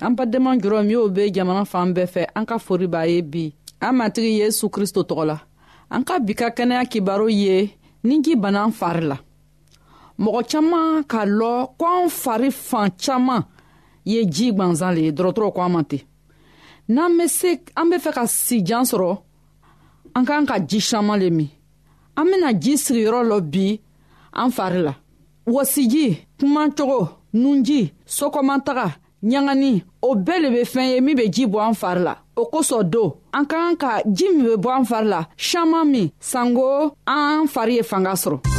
an badenma jɔrɔ min y'o be jamana fan bɛɛ fɛ an ka fori b'a ye bi an matigi yesu kristo tɔgɔ la an ka bi ka kɛnɛya kibaru ye ni ji banan fari la mɔgɔ caaman k'a lɔ ko an fari fan caaman ye ji gwanzan le ye dɔrɔtɔrɔ ko an ma ten n'an be se an be fɛ ka sijan sɔrɔ an k'an ka ji saman le min an bena ji sigiyɔrɔ lɔ bi an fari la wɔsiji kumacogo nunji sɔkɔmataga ɲagani o bɛɛ le be fɛn ye min be ji bɔ an fari la o kosɔn don an ka kan ka ji min be bɔ an fari la saman min sanko an fari ye fanga sɔrɔ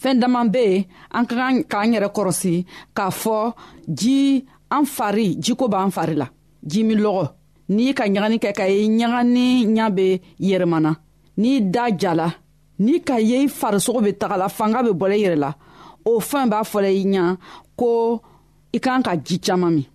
fɛɛn daman be yen an ka kan k'an yɛrɛ kɔrɔsi k'a fɔ ji an fari jiko b'an fari la ji min lɔgɔ n'i ka ɲagani kɛ ka ye ɲagani ɲa be yɛrɛmana n'i da jala n'i ka ye i farisogo be tagala fanga be bɔla i yɛrɛ la o fɛn b'a fɔla i ɲa ko i kan ka ji caaman min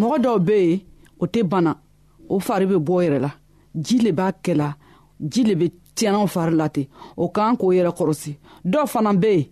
mɔgɔ dɔw bɛ yen o tɛ bana o fari bɛ bɔ yɛrɛ la ji le b'a kɛla ji le bɛ tiɲɛnaw fari la ten o kan k'o yɛrɛ kɔrɔsi dɔw fana bɛ yen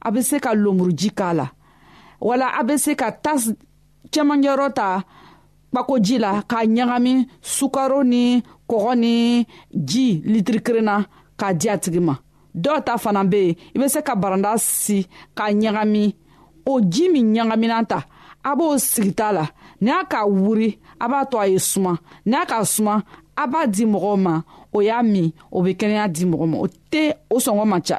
a bɛ se ka lomuruji k'a la wala a bɛ se ka tas cɛmancɛyɔrɔ ta kpakoji la k'a ɲagami sukaro ni kɔgɔ ni ji litiri kelen na k'a di a tigi ma dɔw ta fana bɛ yen i bɛ se ka baranda si k'a ɲagami o ji min ɲagamina ta a b'o sigita la ni a k'a wuri a b'a to a ye suma ni a k'a suma a b'a di mɔgɔw ma o y'a min o bɛ kɛnɛya di mɔgɔ ma o tɛ o sɔngɔ man ca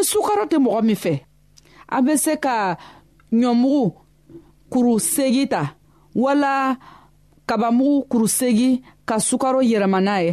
ni sukaro tɛ mɔgɔ min fɛ a bɛ se ka ɲɔmugu kuru segi ta wala kabamugu kuru segi ka sukaro yɛlɛma n'a ye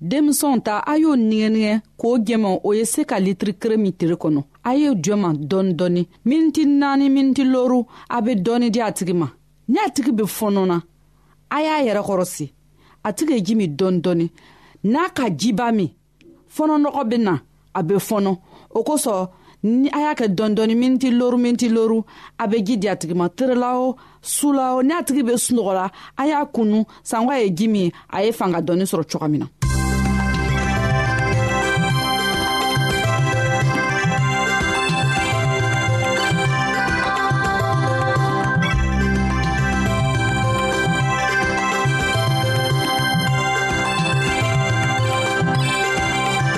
denmisɛnw ta a y'o nigɛnigɛ k'o jɛma o ye se ka litiri kere min tiri kɔnɔ a ye jɔma dɔɔni dɔɔni miniti naani miniti loru a bɛ dɔɔni di a tigi ma ni a tigi bɛ fɔnɔ na a y'a yɛrɛ kɔrɔsi a tigi ye ji min dɔɔni dɔɔni n'a ka jiba min fɔnɔnɔgɔ bɛ na a bɛ fɔnɔ o kosɔn ni a y'a kɛ dɔɔni miniti loru miniti loru a bɛ ji di a tigi ma terela o su la o n'a tigi bɛ sunɔgɔ la a y'a kunu sanko ye ji min a ye fanga dɔɔni sɔrɔ cogo min na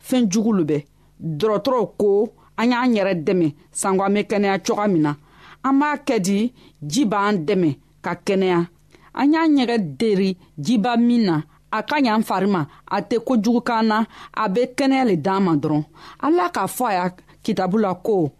fɛn jugu lo bɛ dɔrɔtɔrɔw ko an y'an yɛrɛ dɛmɛ sanko an bɛ kɛnɛya cogoya min na an b'a kɛ di ji b'an dɛmɛ ka kɛnɛya an y'an yɛrɛ deri jiba min na a ka ɲan fari ma a tɛ kojugu kan na a bɛ kɛnɛya le d'an ma dɔrɔn ala k'a fɔ a y'a kitabu la ko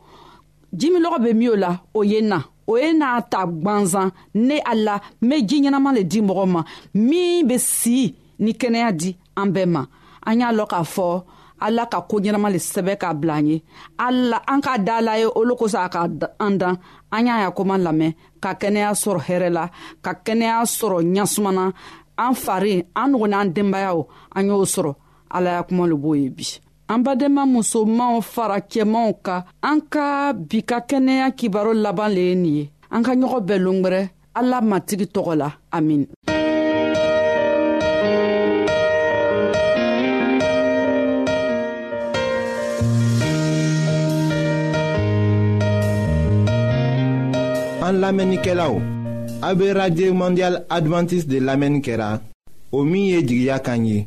jimilɔgɔ bɛ min o la o ye na o ye n'a ta gwanzan ne ala n bɛ ji ɲɛnama le di mɔgɔ ma min bɛ si ni kɛnɛya di an bɛɛ ma an y'a lɔn k'a fɔ ala ka ko ɲɛnama le sɛbɛ k'a bila an ye ala an ka da la ye olu kosɔn a ka an dan an y'a ya koman lamɛn ka kɛnɛya sɔrɔ hɛrɛ la ka kɛnɛya sɔrɔ ɲasumana an fari an nugu n'an denbayaw an y'o sɔrɔ ala ya kuma le b'o ye bi an badenma musomanw fara cɛmanw ka an ka bi ka kɛnɛya kibaro laban le ye nin ye an ka ɲɔgɔn bɛɛ longwɛrɛ ala matigi tɔgɔ la amin an lamɛnnikɛlaw a be radio mondial advantiste de lamɛnni kɛra o min ye jigiya kan ye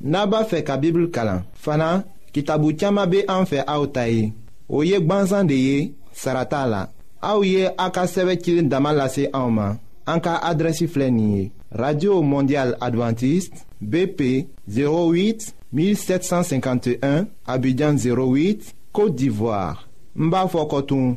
n'a b'a fɛ ka bibulu kalan fana kitabu caman bɛ an fɛ aw ta ye o ye gbansan de ye sara t'a la aw ye a ka sɛbɛn cili dama lase anw ma an ka adrɛsi filɛ nin ye radio mondial adventiste bp 08 1751 abidjan 08 côte d'ivoire n b'a fɔ kɔtun.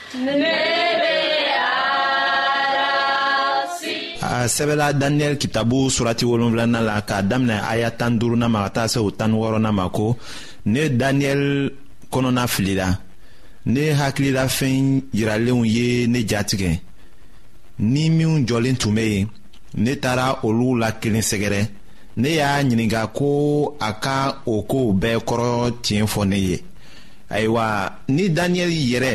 a sɛbɛla daniyɛli kitabu surati wolonfilana la k'a daminɛ aya tan duruna ma ka taa se o tan wɔɔrɔna ma ko ne daniyɛli kɔnɔna filila ne hakilila fɛn yiralenw ye ne jatigɛ ni minw jɔlen tun bɛ yen ne taara olu la kelen sɛgɛrɛ ne y'a ɲininka ko a ka o kow bɛɛ kɔrɔ tiɲɛ fɔ ne ye ayiwa ni daniyɛli yɛrɛ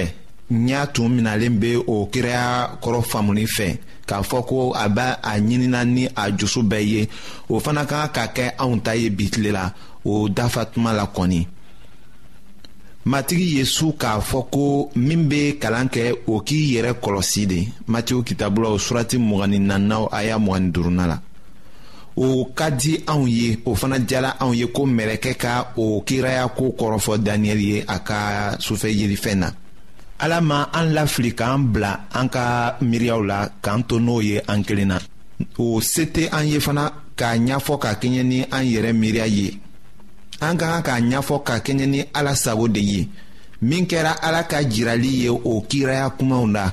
ɲɛ tun minalen bɛ o kiraya kɔrɔ faamuni fɛ k'a fɔ ko a bɛ a ɲinina ni a jusu bɛɛ ye o fana ka ka kɛ anw ta ye bi tile la o dafa tuma la kɔni matigi yesu k'a fɔ ko min bɛ kalan kɛ o k'i yɛrɛ kɔlɔsi de matiw kitabulaw surati mɔgɔnin nannaw a y'a mɔgɔnin duruna la o ka di anw ye o fana diyara anw ye ko mɛrɛkɛ ka o kiraya ko kɔrɔfɔ daniyɛli ye a ka sufɛ yelifɛn na ala ma an lafili k'an bila an ka miiriyaw la k'an to n'o ye an kelen na o se tɛ an ye fana k'a ɲɛfɔ ka kɛɲɛ ni an yɛrɛ miiriya ye an ka kan k'a ɲɛfɔ ka kɛɲɛ ni ala sago de ye min kɛra ala ka jirali ye o kiraya kumaw la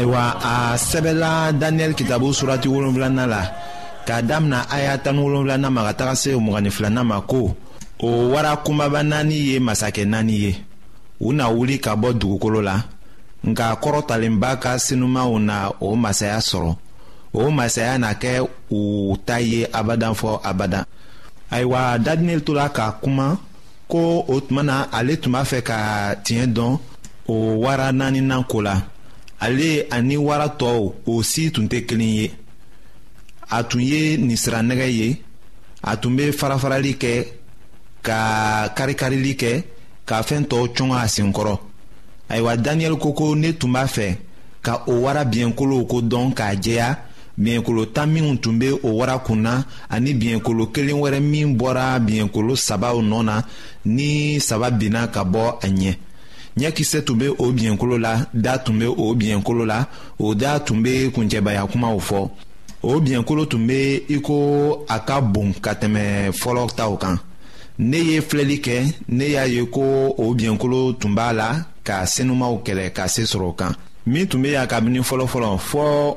ayiwa a sɛbɛla daniyɛli kitabu surati wolonfilana la k'a damina a y'a tan ni wolonfilana ma ka taga se mugan ni filana ma ko o wara kunbaba naani ye masakɛ naani ye u na wuli ka bɔ dugukolo la nka kɔrɔtalenba ka sinumanw na o masaya sɔrɔ o masaya na kɛ u ta ye abadan fɔ abadan ayiwa dadinɛli tora ka kuma ko o tuma na ale tun b'a fɛ ka tiɲɛ dɔn o wara naaninan ko la ale ani wara tɔw o si tun tɛ kelen ye a tun ye ninsiranɛgɛ ye a tun bɛ farafarali kɛ ka karikarili kɛ ka fɛn tɔw cɔngɔ a senkɔrɔ ayiwa daniyɛli ko ko ne tun b'a fɛ ka o wara biɲɛkolow ko dɔn k'a jɛya biɲɛkolo tan minw tun bɛ o wara kun na ani biɲɛkolo kelen wɛrɛ min bɔra biɲɛkolo sabaw nɔ na ni saba binna ka bɔ a ɲɛ ɲɛkisɛ tun bɛ o biɲɛkolo la da tun bɛ o biɲɛkolo la o da tun bɛ kuncɛbaya kumaw fɔ o biɲɛkolo tun bɛ i ko a ka bon ka tɛmɛ fɔlɔ taw kan ne ye filɛli kɛ ne y'a ye ko o biɲɛkolo tun b'a la ka senumaw kɛlɛ ka se sɔrɔ o kan min tun bɛ yan kabini fɔlɔfɔlɔ fɔɔ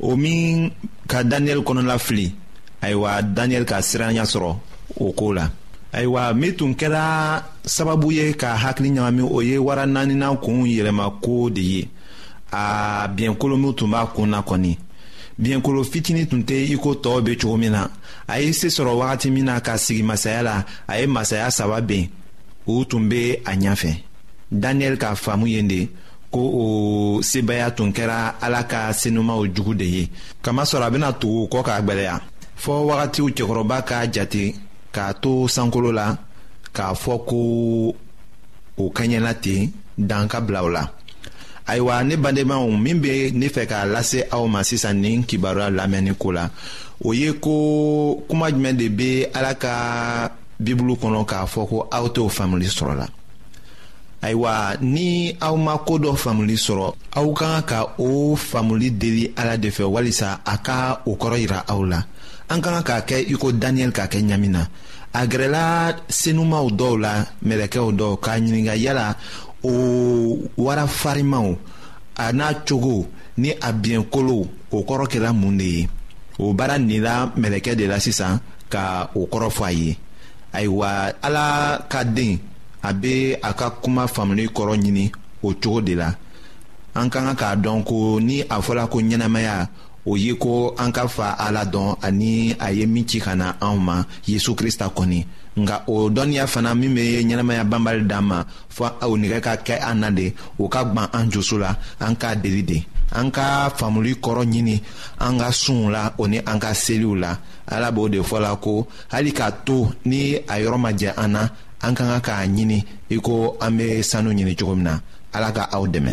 o min ka daniyɛli kɔnɔla fili ayiwa daniyɛli ka siranya sɔrɔ o ko la ayiwa min tun kɛra sababu ye ka hakili ɲagami o ye wara naaninan kun yɛlɛma ko de ye a biɲɛkolo min tun b'a kun na kɔni biɲɛkolo fitinin tun tɛ i ko tɔw bɛ cogo min na a ye se sɔrɔ wagati min na ka sigi masaya la a ye masaya saba ben u tun bɛ a ɲɛfɛ daniyɛli ka faamu ye de ko o sebaaya tun kɛra ala ka senumaw jugu de ye kamasɔrɔ a bɛna tugu kɔ k'a gwɛlɛya fɔɔ wagatiw cɛkɔrɔba k'a jate k'a to sankolo la k'a fɔ ko o kaɲɛna ten dan ka bila o la ayiwa ne badenmaw min bɛ ne fɛ k'a lase aw ma sisan nin kibaruya lamɛnni ko la o ye ko kuma jumɛn de bɛ ala ka bibulu kɔnɔ k'a fɔ ko aw t'o faamuli sɔrɔ la ayiwa ni aw ma ko dɔ faamuli sɔrɔ aw ka kan ka o faamuli deli ala de fɛ walisa a ka o kɔrɔ yira aw la an ka kan k'a kɛ i ko daniyɛli k'a kɛ ɲami na a gɛrɛla senumaw dɔw la mɛlɛkɛw dɔw k'a ɲininka yala o wara farimaw a n'a cogo ni a biɲɛ kolow o kɔrɔ kɛra mun de ye o baara nila mɛlɛkɛ de la sisan ka o kɔrɔ fɔ a ye ayiwa ala ka den a bɛ a ka kuma faamuli kɔrɔ ɲini o cogo de la an ka kan k'a dɔn ko ni a fɔra ko ɲɛnamaya o ye ko an ka fa ala dɔn ani a ye min ci ka na anw ma yesu krista kɔni nka o dɔnniya fana min bɛ ɲɛnamaya banbali d'an ma fɔ o nɛgɛ ka kɛ an na de o ka gwan an dusu la an k'a deli de an ka faamuli kɔrɔ ɲini an ka sunw la o ni an ka seliw la ala b'o de fɔ la ko hali k'a to ni a yɔrɔ ma jɛ an na an ka kan k'a ɲini i ko an bɛ sanu ɲini cogo min na ala ka aw dɛmɛ.